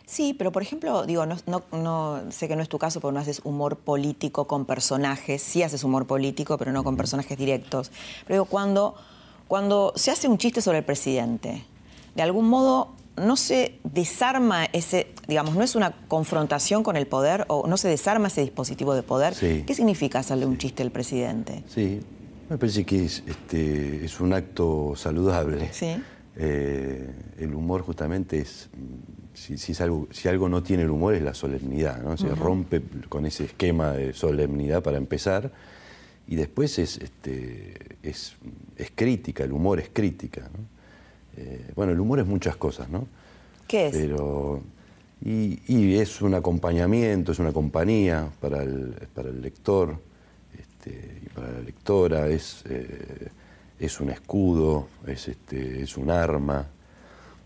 Sí, pero por ejemplo, digo, no, no, sé que no es tu caso porque no haces humor político con personajes, sí haces humor político, pero no con personajes directos. Pero digo, cuando, cuando se hace un chiste sobre el presidente, de algún modo no se desarma ese, digamos, no es una confrontación con el poder o no se desarma ese dispositivo de poder. ¿Qué significa hacerle un chiste al presidente? Sí, me parece que es, este, es un acto saludable. Sí. Eh, el humor justamente es si, algo, si algo no tiene el humor es la solemnidad, ¿no? Se rompe con ese esquema de solemnidad para empezar y después es, este, es, crítica, el humor es crítica. Eh, bueno, el humor es muchas cosas, ¿no? ¿Qué es? Pero, y, es un acompañamiento, es una compañía para el, para el lector este, y para la lectora, es, eh, es un escudo, es, este, es un arma.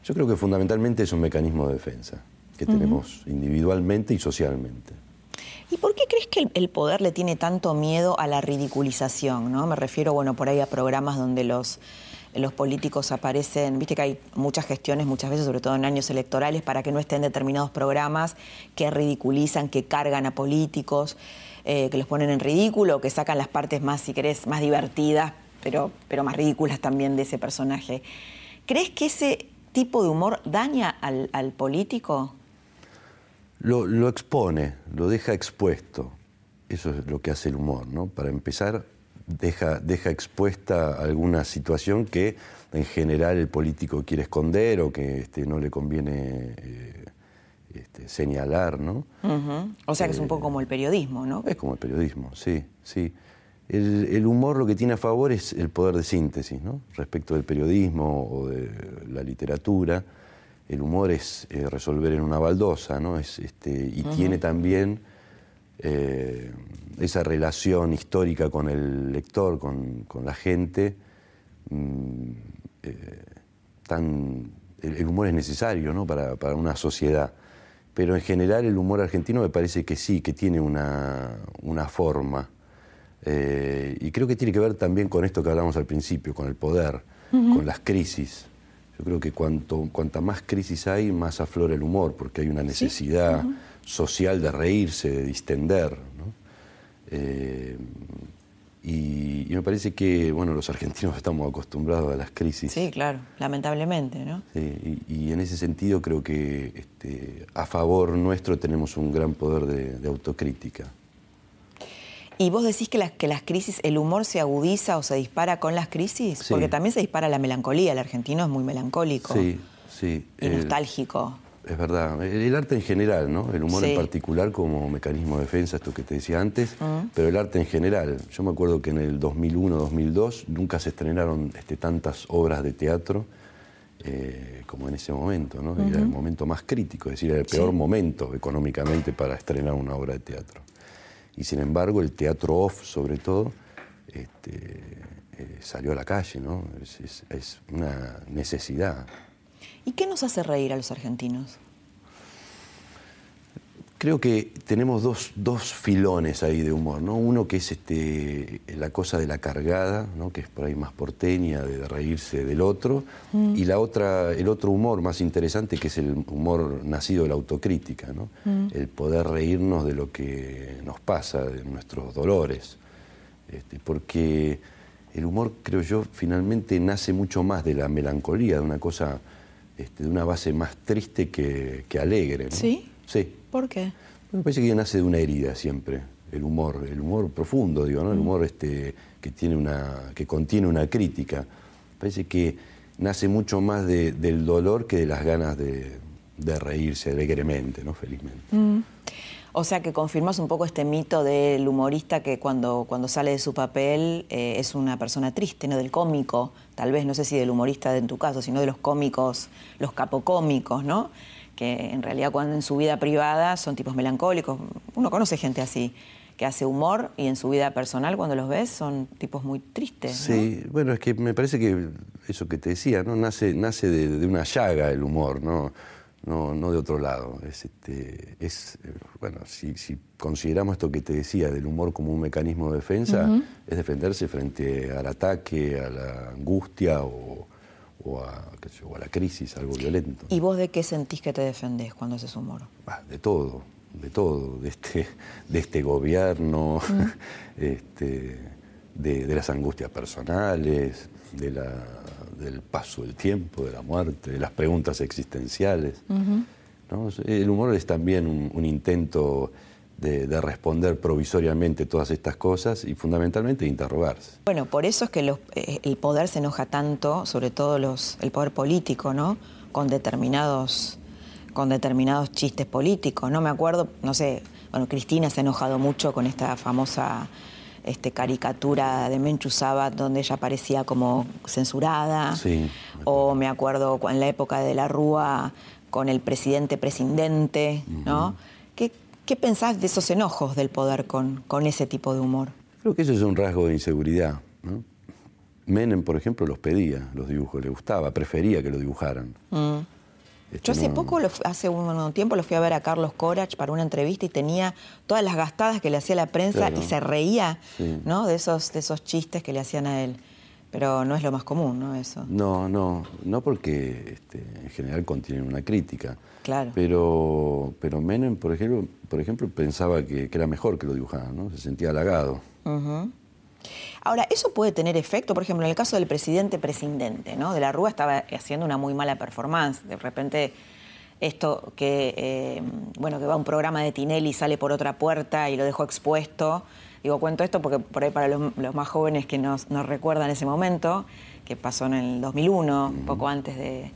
Yo creo que fundamentalmente es un mecanismo de defensa que tenemos individualmente y socialmente. ¿Y por qué crees que el, poder le tiene tanto miedo a la ridiculización? ¿no? Me refiero, bueno, por ahí a programas donde los, los políticos aparecen, viste que hay muchas gestiones, muchas veces, sobre todo en años electorales, para que no estén determinados programas que ridiculizan, que cargan a políticos, eh, que los ponen en ridículo, que sacan las partes más, si querés, más divertidas, pero, pero más ridículas también de ese personaje. ¿Crees que ese tipo de humor daña al, político? Lo, expone, lo deja expuesto. Eso es lo que hace el humor, ¿no? Para empezar, deja, deja expuesta alguna situación que en general el político quiere esconder o que este, no le conviene eh, este, señalar, ¿no? O sea que es un poco como el periodismo, ¿no? Es como el periodismo, sí, sí. El, humor lo que tiene a favor es el poder de síntesis, ¿no? Respecto del periodismo o de la literatura, el humor es eh, resolver en una baldosa, ¿no? Es, este, y tiene también eh, esa relación histórica con el lector, con, la gente. Mm, eh, tan, el, humor es necesario ¿no? para, para una sociedad pero en general el humor argentino me parece que sí, que tiene una, una forma. Eh, y creo que tiene que ver también con esto que hablamos al principio, con el poder, con las crisis. Yo creo que cuanto, cuanta más crisis hay, más aflora el humor, porque hay una necesidad social de reírse, de distender. Eh, y, me parece que, bueno, los argentinos estamos acostumbrados a las crisis. Sí, claro, lamentablemente, ¿no? y, en ese sentido creo que este, a favor nuestro tenemos un gran poder de autocrítica. ¿Y vos decís que las, que las crisis, el humor se agudiza o se dispara con las crisis? Porque también se dispara la melancolía, el argentino es muy melancólico. Sí, sí. Y nostálgico. Es verdad. El, arte en general, ¿no? El humor en particular como mecanismo de defensa, esto que te decía antes, mm. pero el arte en general. Yo me acuerdo que en el 2001-2002 nunca se estrenaron este, tantas obras de teatro eh, como en ese momento, ¿no? Era el momento más crítico, es decir, era el peor momento económicamente para estrenar una obra de teatro y sin embargo el teatro off sobre todo este, eh, salió a la calle, ¿no? Es, una necesidad. ¿Y qué nos hace reír a los argentinos? Creo que tenemos dos, dos, filones ahí de humor, ¿no? Uno que es este, la cosa de la cargada, ¿no? que es por ahí más porteña, de reírse del otro, mm. y la otra, el otro humor más interesante que es el humor nacido de la autocrítica, ¿no? Mm. el poder reírnos de lo que nos pasa, de nuestros dolores, este, porque el humor, creo yo, finalmente nace mucho más de la melancolía, de una cosa, este, de una base más triste que, que alegre. ¿no? Sí. Sí. ¿Por qué? Me parece que nace de una herida siempre, el humor, el humor profundo, digo, ¿no? El mm. humor este, que, tiene una, que contiene una crítica. Parece que nace mucho más del dolor que de las ganas de, reírse alegremente, ¿no? Felizmente. Mm. O sea que confirmas un poco este mito del humorista que cuando, cuando sale de su papel eh, es una persona triste, ¿no? Del cómico, tal vez, no sé si del humorista en tu caso, sino de los cómicos, los capocómicos, ¿no? Que en realidad cuando en su vida privada son tipos melancólicos. Uno conoce gente así que hace humor y en su vida personal cuando los ves son tipos muy tristes. Sí, bueno, es que me parece que eso que te decía, ¿no? Nace, nace de, de una llaga el humor, ¿no? No, no de otro lado. Es, este, es eh, bueno, si, consideramos esto que te decía del humor como un mecanismo de defensa, es defenderse frente al ataque, a la angustia o, a, la crisis, algo violento. ¿Y vos de qué sentís que te defendés cuando haces humor? de todo, de todo, de este, de este gobierno, este, de, de las angustias personales, de la del paso del tiempo, de la muerte, de las preguntas existenciales. El humor es también un, intento de, responder provisoriamente todas estas cosas y fundamentalmente interrogarse. Bueno, por eso es que eh, el poder se enoja tanto, sobre todo los, el poder político, ¿no? Con determinados, con determinados chistes políticos. No me acuerdo, no sé, bueno, Cristina se ha enojado mucho con esta famosa este, caricatura de Menchu Sabat donde ella parecía como censurada. o me acuerdo en la época de la Rúa con el presidente presidente, ¿no? ¿Qué, ¿Qué, pensás de esos enojos del poder con, con ese tipo de humor? Creo que eso es un rasgo de inseguridad. ¿no? Menem, por ejemplo, los pedía, los dibujos, le gustaba, prefería que lo dibujaran. Mm. Yo hace poco, hace un tiempo, lo fui a ver a Carlos Corach para una entrevista y tenía todas las gastadas que le hacía la prensa y se reía ¿no? de, esos, de esos chistes que le hacían a él. Pero no es lo más común, ¿no? Eso. No, no, no porque este, en general contienen una crítica. Claro. Pero, pero Menem, por ejemplo, por ejemplo pensaba que, era mejor que lo dibujaran, ¿no? Se sentía halagado. Ahora, eso puede tener efecto, por ejemplo, en el caso del presidente presidente, ¿no? De la Rúa estaba haciendo una muy mala performance. De repente, esto que, eh, bueno, que va a un programa de Tinelli y sale por otra puerta y lo dejó expuesto. Digo, cuento esto porque por ahí para los, más jóvenes que nos, recuerdan ese momento, que pasó en el 2001, un poco antes de,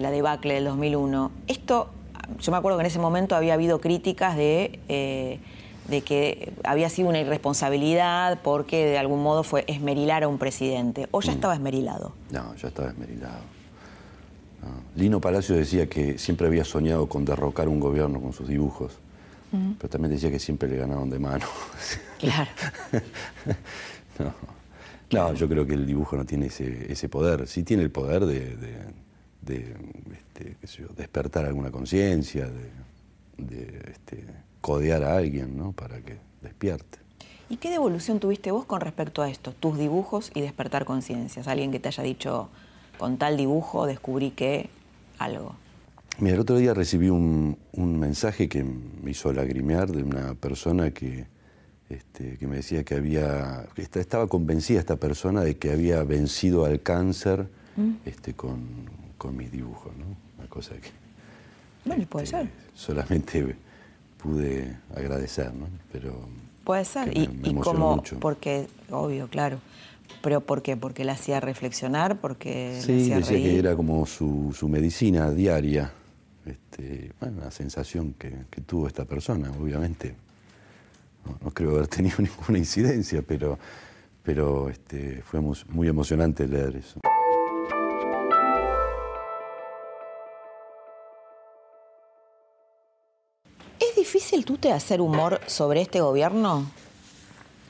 la debacle del 2001. Esto, yo me acuerdo que en ese momento había habido críticas de... Eh, de que había sido una irresponsabilidad porque de algún modo fue esmerilar a un presidente. ¿O ya mm. estaba esmerilado? No, ya estaba esmerilado. Lino Palacio decía que siempre había soñado con derrocar un gobierno con sus dibujos, pero también decía que siempre le ganaron de mano. Claro. no. yo creo que el dibujo no tiene ese, poder. Sí tiene el poder de, este, despertar alguna conciencia, de, este, codear a alguien, ¿no? Para que despierte. ¿Y qué devolución tuviste vos con respecto a esto? Tus dibujos y despertar conciencias. Alguien que te haya dicho, con tal dibujo descubrí que algo. Mira, el otro día recibí un, mensaje que me hizo lagrimear de una persona que, este, que me decía que había, estaba convencida esta persona de que había vencido al cáncer mm. este, con, con mis dibujos, ¿no? Una cosa que... Bueno, puede este, ser. Solamente pude agradecer, ¿no? Pero puede ser y, como porque obvio, claro. Pero ¿por qué? Porque la hacía reflexionar, porque sí, hacía decía que era como su, su medicina diaria. Este, bueno, la sensación que, tuvo esta persona, obviamente. No, creo haber tenido ninguna incidencia, pero, pero este, fue muy emocionante leer eso. Difícil tú te hacer humor sobre este gobierno?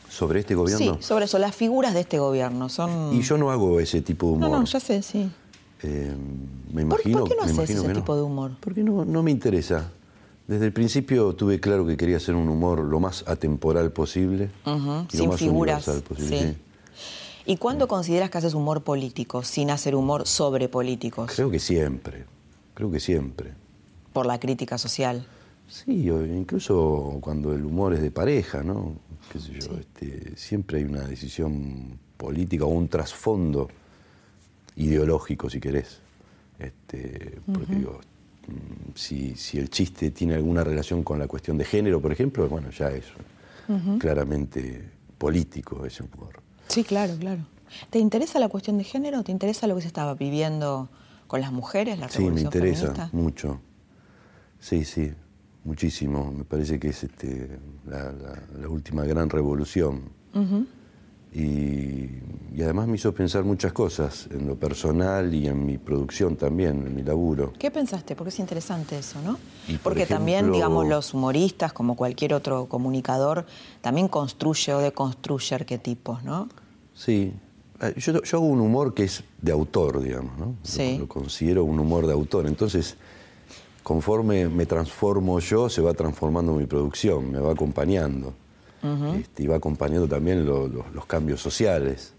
¿Sobre este gobierno? Sí, sobre eso, las figuras de este gobierno. Son... Y yo no hago ese tipo de humor. No, no, ya sé, sí. Eh, me imagino, ¿Por, qué no haces ese tipo de humor? Porque no, no me interesa. Desde el principio tuve claro que quería hacer un humor lo más atemporal posible y sin lo más figuras, posible. ¿Y cuándo consideras que haces humor político, sin hacer humor sobre políticos? Creo que siempre, creo que siempre. ¿Por la crítica social? Sí, incluso cuando el humor es de pareja, ¿no? ¿Qué sé yo? Este, siempre hay una decisión política o un trasfondo ideológico, si querés. Este, porque digo, mm, si, si, el chiste tiene alguna relación con la cuestión de género, por ejemplo, bueno, ya es claramente político ese humor. Sí, claro, claro. ¿Te interesa la cuestión de género? ¿Te interesa lo que se estaba viviendo con las mujeres, la Sí, me interesa mucho. Sí, sí muchísimo. Me parece que es este, la, última gran revolución. y, además me hizo pensar muchas cosas, en lo personal y en mi producción también, en mi laburo. ¿Qué pensaste? Porque es interesante eso, ¿no? Porque también, digamos, los humoristas, como cualquier otro comunicador, también construye o deconstruye arquetipos, ¿no? Sí. Eh, yo, hago un humor que es de autor, digamos, ¿no? Sí. lo considero un humor de autor. Entonces, conforme me transformo yo, se va transformando mi producción, me va acompañando. Este, y va acompañando también los cambios sociales,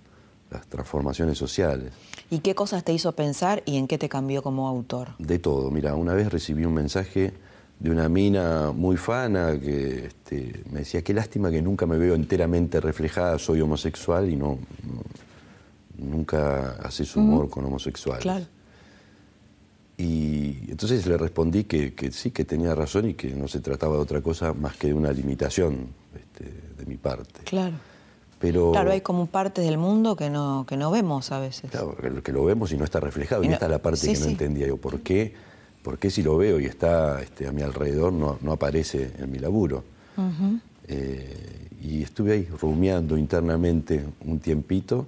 las transformaciones sociales. ¿Y qué cosas te hizo pensar y en qué te cambió como autor? De todo. Mira, una vez recibí un mensaje de una mina muy fana que este, me decía, qué lástima que nunca me veo enteramente reflejada, soy homosexual y no, nunca haces humor con homosexuales. Claro. Y entonces le respondí que, sí, que tenía razón y que no se trataba de otra cosa más que de una limitación este, de mi parte. Claro. Pero, claro, hay como partes del mundo que no, que no vemos a veces. Claro, que lo vemos y no está reflejado. Y, esta es la parte que no entendía yo. ¿Por qué, ¿Por qué si lo veo y está este, a mi alrededor no, no aparece en mi laburo? Eh, y estuve ahí rumiando internamente un tiempito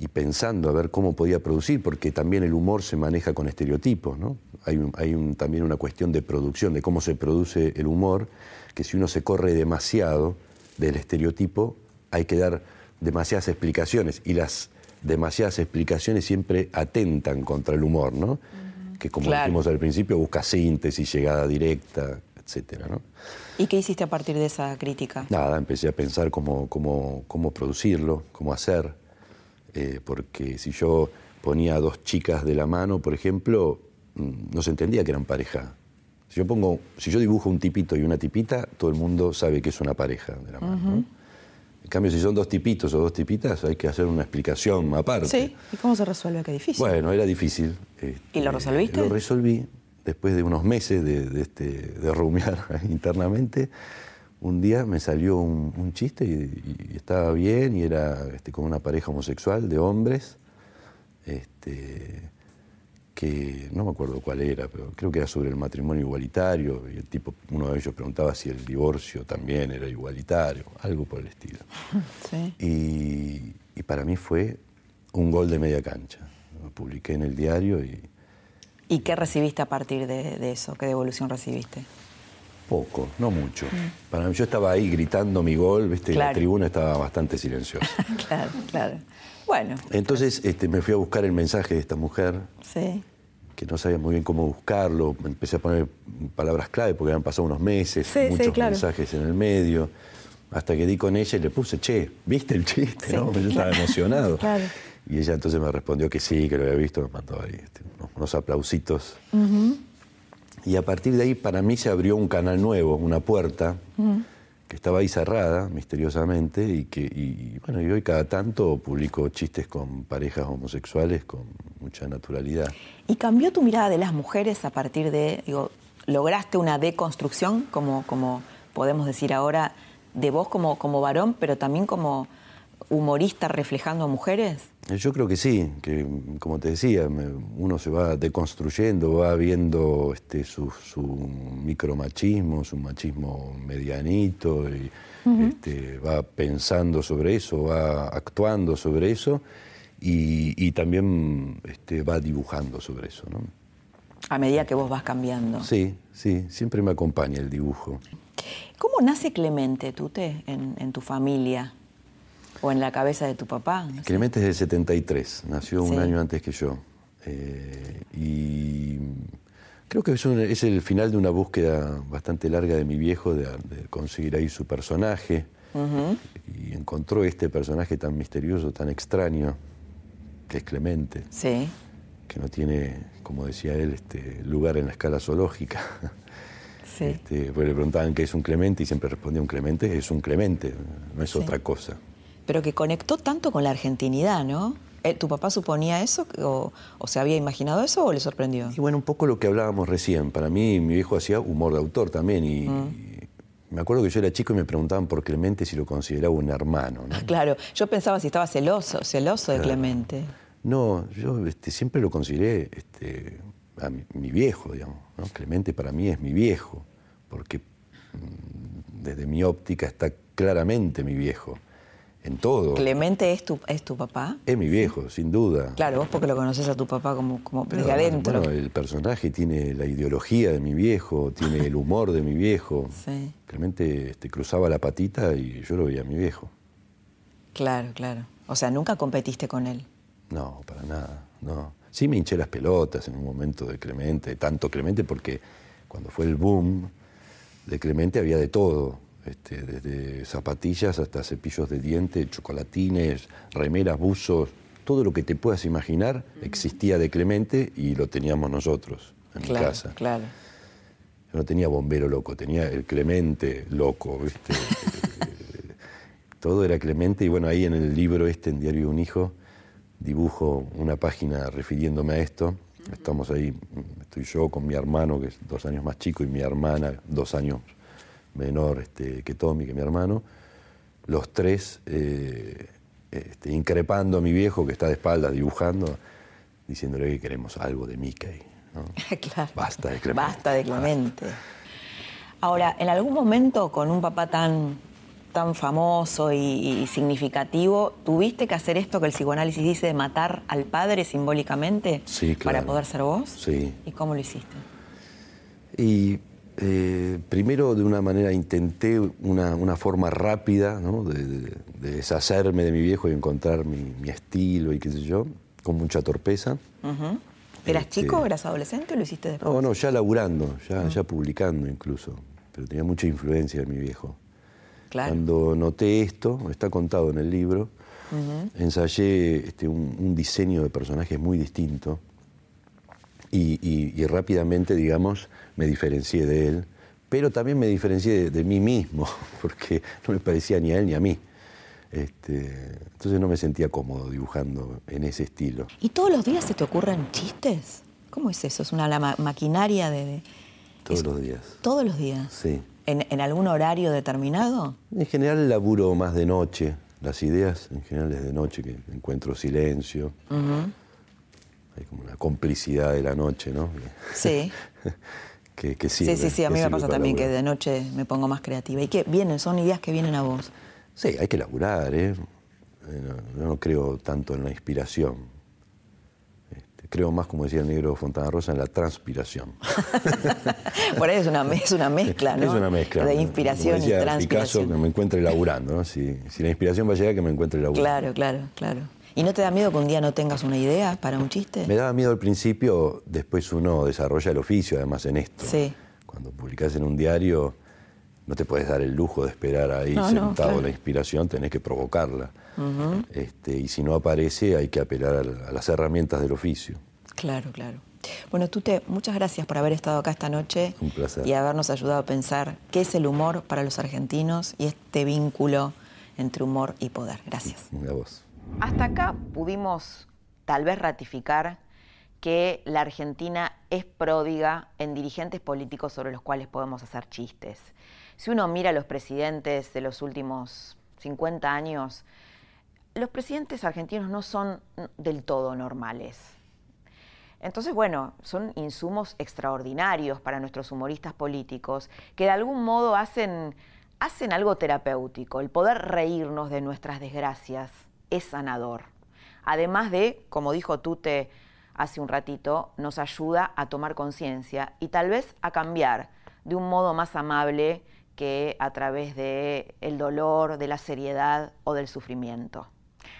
y pensando a ver cómo podía producir, porque también el humor se maneja con estereotipos, ¿no? Hay, hay también una cuestión de producción, de cómo se produce el humor, que si uno se corre demasiado del estereotipo, hay que dar demasiadas explicaciones, y las demasiadas explicaciones siempre atentan contra el humor, ¿no? Que como dijimos al principio, busca síntesis, llegada directa, etcétera, ¿no? ¿Y qué hiciste a partir de esa crítica? Nada, empecé a pensar cómo, cómo, cómo producirlo, cómo hacer, eh, porque si yo ponía a dos chicas de la mano, por ejemplo, mm, no se entendía que eran pareja. Si yo pongo, si yo dibujo un tipito y una tipita, todo el mundo sabe que es una pareja de la mano. En cambio, si son dos tipitos o dos tipitas, hay que hacer una explicación aparte. Sí, ¿y cómo se resuelve? Qué difícil. Bueno, era difícil. ¿Y lo este, resolviste? Lo resolví después de unos meses de, este, de rumiar internamente un día me salió un, chiste y, estaba bien y era este, con una pareja homosexual de hombres, este, que no me acuerdo cuál era, pero creo que era sobre el matrimonio igualitario y el tipo, uno de ellos preguntaba si el divorcio también era igualitario, algo por el estilo. Y, para mí fue un gol de media cancha. Lo publiqué en el diario y... ¿Y qué recibiste a partir de, de eso? ¿Qué devolución recibiste? Poco, no mucho. Mm. Para mí, yo estaba ahí gritando mi gol, ¿viste? la tribuna estaba bastante silenciosa. claro, claro. Bueno. Entonces este, me fui a buscar el mensaje de esta mujer. Sí. Que no sabía muy bien cómo buscarlo. Empecé a poner palabras clave porque habían pasado unos meses, muchos mensajes en el medio. Hasta que di con ella y le puse, che, ¿viste el chiste? ¿no? Yo estaba emocionado. claro. Y ella entonces me respondió que sí, que lo había visto, me mandó ahí este, unos, aplausitos. Y a partir de ahí para mí se abrió un canal nuevo, una puerta que estaba ahí cerrada misteriosamente y que bueno, y hoy cada tanto publico chistes con parejas homosexuales con mucha naturalidad. ¿Y cambió tu mirada de las mujeres a partir de, digo, lograste una deconstrucción, como, como podemos decir ahora, de vos como, como varón, pero también como humorista reflejando a mujeres? Yo creo que sí, que como te decía, uno se va deconstruyendo, va viendo este, su, micromachismo, su machismo medianito, y este, va pensando sobre eso, va actuando sobre eso y, también este, va dibujando sobre eso. ¿no? A medida que vos vas cambiando. Sí, sí, siempre me acompaña el dibujo. ¿Cómo nace Clemente, Tute, en, en tu familia? ¿O en la cabeza de tu papá? Clemente es del 73, nació un año antes que yo. Eh, y creo que es, el final de una búsqueda bastante larga de mi viejo de, conseguir ahí su personaje. Y encontró este personaje tan misterioso, tan extraño, que es Clemente. Sí. Que no tiene, como decía él, este, lugar en la escala zoológica. Sí. Este, pues le preguntaban qué es un Clemente y siempre respondía un Clemente, es un Clemente, no es otra cosa pero que conectó tanto con la argentinidad, ¿no? Eh, ¿Tu papá suponía eso o, se había imaginado eso o le sorprendió? Y bueno, un poco lo que hablábamos recién. Para mí, mi viejo hacía humor de autor también y, mm. me acuerdo que yo era chico y me preguntaban por Clemente si lo consideraba un hermano. ¿no? Claro, yo pensaba si estaba celoso, celoso de Clemente. No, yo este, siempre lo consideré este, a mi, viejo, digamos. Clemente para mí es mi viejo. porque mm, desde mi óptica está claramente mi viejo en todo. ¿Clemente es tu, es tu papá? Es mi viejo, sin duda. Claro, vos porque lo conoces a tu papá como, como desde adentro. Bueno, el personaje tiene la ideología de mi viejo, tiene el humor de mi viejo. Sí. Clemente este, cruzaba la patita y yo lo veía a mi viejo. Claro, claro. O sea, ¿nunca competiste con él? No, para nada, no. Sí me hinché las pelotas en un momento de Clemente, tanto Clemente porque cuando fue el boom de Clemente había de todo este, desde zapatillas hasta cepillos de diente, chocolatines, remeras, buzos, todo lo que te puedas imaginar existía de Clemente y lo teníamos nosotros en mi casa. Claro. Yo no tenía bombero loco, tenía el Clemente loco, todo era Clemente y bueno, ahí en el libro este, en Diario de un Hijo, dibujo una página refiriéndome a esto. Estamos ahí, estoy yo con mi hermano, que es dos años más chico, y mi hermana, dos años menor este, que Tommy, que mi hermano, los tres eh, este, increpando a mi viejo que está de espaldas dibujando, diciéndole que queremos algo de Mickey. claro. Basta de Clemente. Basta de Clemente. Ahora, en algún momento con un papá tan, tan famoso y, significativo, ¿tuviste que hacer esto que el psicoanálisis dice de matar al padre simbólicamente sí, para poder ser vos? Sí. ¿Y cómo lo hiciste? Y eh, primero, de una manera, intenté una, forma rápida de, deshacerme de mi viejo y encontrar mi, estilo y qué sé yo, con mucha torpeza. ¿Eras este, chico, eras adolescente o lo hiciste después? No, no, ya laburando, ya, ya publicando incluso, pero tenía mucha influencia de mi viejo. Cuando noté esto, está contado en el libro, ensayé este, un, diseño de personajes muy distinto y rápidamente, digamos, me diferencié de él, pero también me diferencié de, mí mismo, porque no me parecía ni a él ni a mí. Este, entonces no me sentía cómodo dibujando en ese estilo. ¿Y todos los días se te ocurren chistes? ¿Cómo es eso? ¿Es una maquinaria de...? Todos los días. ¿Todos los días? Sí. ¿En, algún horario determinado? En general laburo más de noche. Las ideas en general es de noche, que encuentro silencio. Hay como una complicidad de la noche, ¿no? Sí. Sí, sí, sí, a mí me pasa también que de noche me pongo más creativa. ¿Y qué vienen? Son ideas que vienen a vos. Sí, hay que laburar, ¿eh? Yo no creo tanto en la inspiración. Este, creo más, como decía el negro Fontana Rosa, en la transpiración. Por ahí es una, es una mezcla, ¿no? Es una mezcla. De inspiración y transpiración. que me encuentre laburando, ¿no? Si, si la inspiración va a llegar, que me encuentre laburando. Claro, claro, claro. ¿Y no te da miedo que un día no tengas una idea para un chiste? Me daba miedo al principio, después uno desarrolla el oficio además en esto. Sí. Cuando publicas en un diario, no te puedes dar el lujo de esperar ahí sentado la inspiración, tenés que provocarla. este, y si no aparece, hay que apelar a, las herramientas del oficio. Claro, claro. Bueno, Tute, muchas gracias por haber estado acá esta noche. Un placer. Y habernos ayudado a pensar qué es el humor para los argentinos y este vínculo entre humor y poder. Gracias. A vos. Hasta acá pudimos tal vez ratificar que la Argentina es pródiga en dirigentes políticos sobre los cuales podemos hacer chistes. Si uno mira a los presidentes de los últimos 50 años, los presidentes argentinos no son del todo normales. Entonces, bueno, son insumos extraordinarios para nuestros humoristas políticos que de algún modo hacen, hacen algo terapéutico, el poder reírnos de nuestras desgracias es sanador. Además de, como dijo Tute hace un ratito, nos ayuda a tomar conciencia y tal vez a cambiar de un modo más amable que a través de el dolor, de la seriedad o del sufrimiento.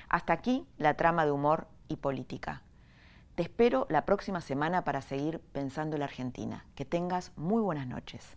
Hasta aquí la trama de humor y política. Te espero la próxima semana para seguir pensando en la Argentina. Que tengas muy buenas noches.